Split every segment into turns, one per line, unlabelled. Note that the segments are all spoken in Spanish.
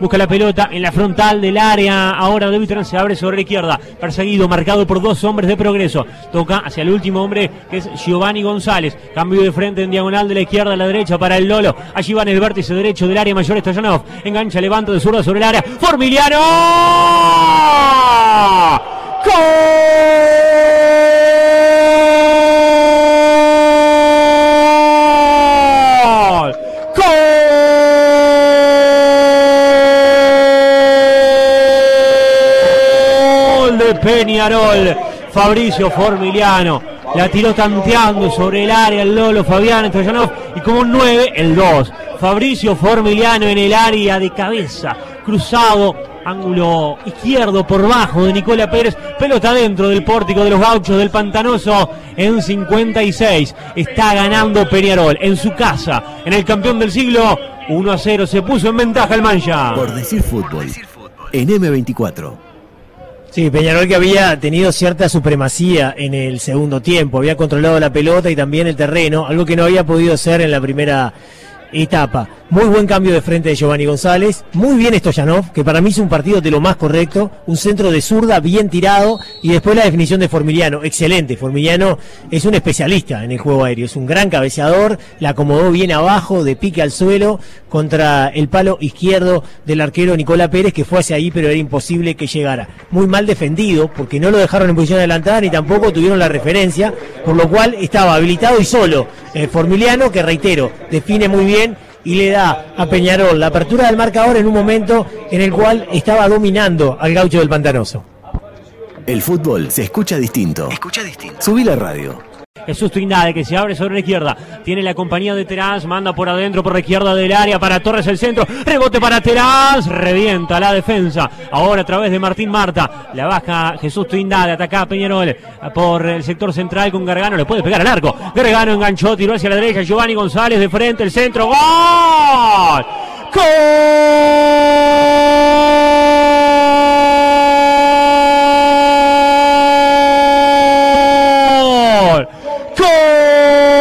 Busca la pelota en la frontal del área. Ahora De se abre sobre la izquierda. Perseguido, marcado por dos hombres de progreso. Toca hacia el último hombre que es Giovanni González. Cambio de frente en diagonal de la izquierda a la derecha para el Lolo. Allí va en el vértice derecho del área mayor Stoyanov. Engancha, levanta de zurda sobre el área. Formiliano. Peñarol. Fabricio Formiliano la tiró tanteando sobre el área el Lolo Fabián Troyanov y como un 9 el 2. Fabricio Formiliano en el área de cabeza, cruzado, ángulo izquierdo por bajo de Nicola Pérez, pelota dentro del pórtico de los gauchos del Pantanoso en 56. Está ganando Peñarol en su casa, en el campeón del siglo. 1 a 0 se puso en ventaja el Mancha.
Por decir fútbol, en M24.
Sí, Peñarol que había tenido cierta supremacía en el segundo tiempo, había controlado la pelota y también el terreno, algo que no había podido hacer en la primera etapa. Muy buen cambio de frente de Giovanni González. Muy bien Stoyanov, que para mí es un partido de lo más correcto. Un centro de zurda bien tirado. Y después la definición de Formiliano. Excelente. Formiliano es un especialista en el juego aéreo. Es un gran cabeceador. La acomodó bien abajo, de pique al suelo, contra el palo izquierdo del arquero Nicola Pérez, que fue hacia ahí, pero era imposible que llegara. Muy mal defendido, porque no lo dejaron en posición adelantada ni tampoco tuvieron la referencia. Por lo cual estaba habilitado y solo. Eh, Formiliano, que reitero, define muy bien y le da a Peñarol la apertura del marcador en un momento en el cual estaba dominando al gaucho del Pantanoso.
El fútbol se escucha distinto. Escucha distinto. Subí la radio.
Jesús Trindade que se abre sobre la izquierda. Tiene la compañía de Terás, manda por adentro, por la izquierda del área para Torres el centro. Rebote para Terás, revienta la defensa. Ahora a través de Martín Marta. La baja Jesús Trindade, ataca a Peñarol por el sector central con Gargano. Le puede pegar al arco. Gargano enganchó, tiró hacia la derecha. Giovanni González de frente, el centro. ¡Gol! ¡Gol! Gol!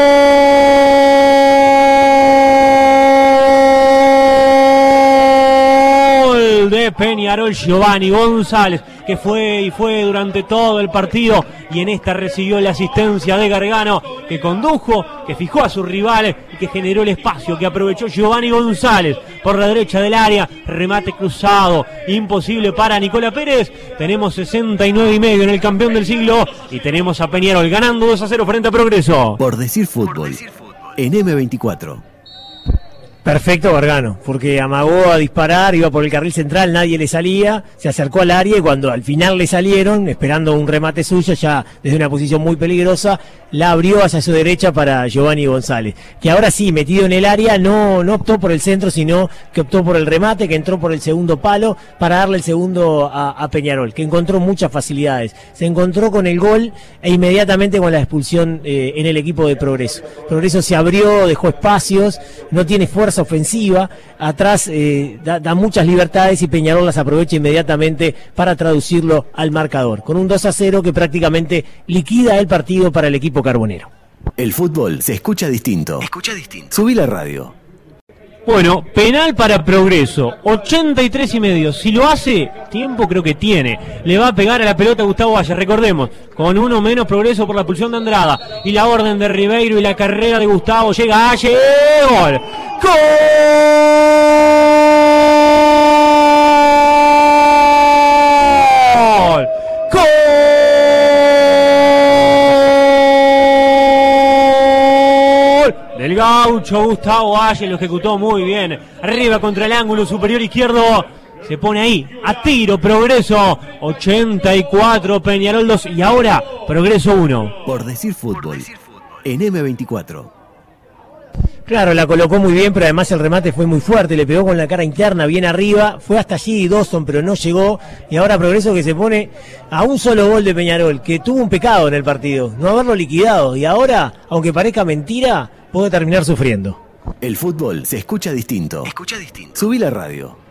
Peñarol Giovanni González, que fue y fue durante todo el partido y en esta recibió la asistencia de Gargano, que condujo, que fijó a sus rivales y que generó el espacio que aprovechó Giovanni González por la derecha del área, remate cruzado, imposible para Nicola Pérez. Tenemos 69 y medio en el campeón del siglo y tenemos a Peñarol ganando 2 a 0 frente a Progreso.
Por decir fútbol, en M24.
Perfecto Gargano, porque amagó a disparar, iba por el carril central, nadie le salía, se acercó al área y cuando al final le salieron, esperando un remate suyo, ya desde una posición muy peligrosa, la abrió hacia su derecha para Giovanni González, que ahora sí, metido en el área, no, no optó por el centro, sino que optó por el remate, que entró por el segundo palo para darle el segundo a, Peñarol, que encontró muchas facilidades. Se encontró con el gol e inmediatamente con la expulsión eh, en el equipo de Progreso. Progreso se abrió, dejó espacios, no tiene fuerza ofensiva, atrás eh, da, muchas libertades y Peñarol las aprovecha inmediatamente para traducirlo al marcador, con un 2 a 0 que prácticamente liquida el partido para el equipo carbonero.
El fútbol se escucha distinto. Escucha distinto. Subí la radio.
Bueno, penal para Progreso, 83 y medio. Si lo hace, tiempo creo que tiene. Le va a pegar a la pelota Gustavo Valle, recordemos, con uno menos Progreso por la pulsión de Andrada. Y la orden de Ribeiro y la carrera de Gustavo llega Valle. ¡Gol! ¡Gol! Del gaucho Gustavo Valle lo ejecutó muy bien. Arriba contra el ángulo superior izquierdo. Se pone ahí, a tiro, progreso 84, Peñarol 2 y ahora progreso 1.
Por decir fútbol, en M24.
Claro, la colocó muy bien, pero además el remate fue muy fuerte, le pegó con la cara interna bien arriba, fue hasta allí Dawson, pero no llegó, y ahora Progreso que se pone a un solo gol de Peñarol, que tuvo un pecado en el partido, no haberlo liquidado, y ahora, aunque parezca mentira, puede terminar sufriendo.
El fútbol se escucha distinto. Escucha distinto. Subí la radio.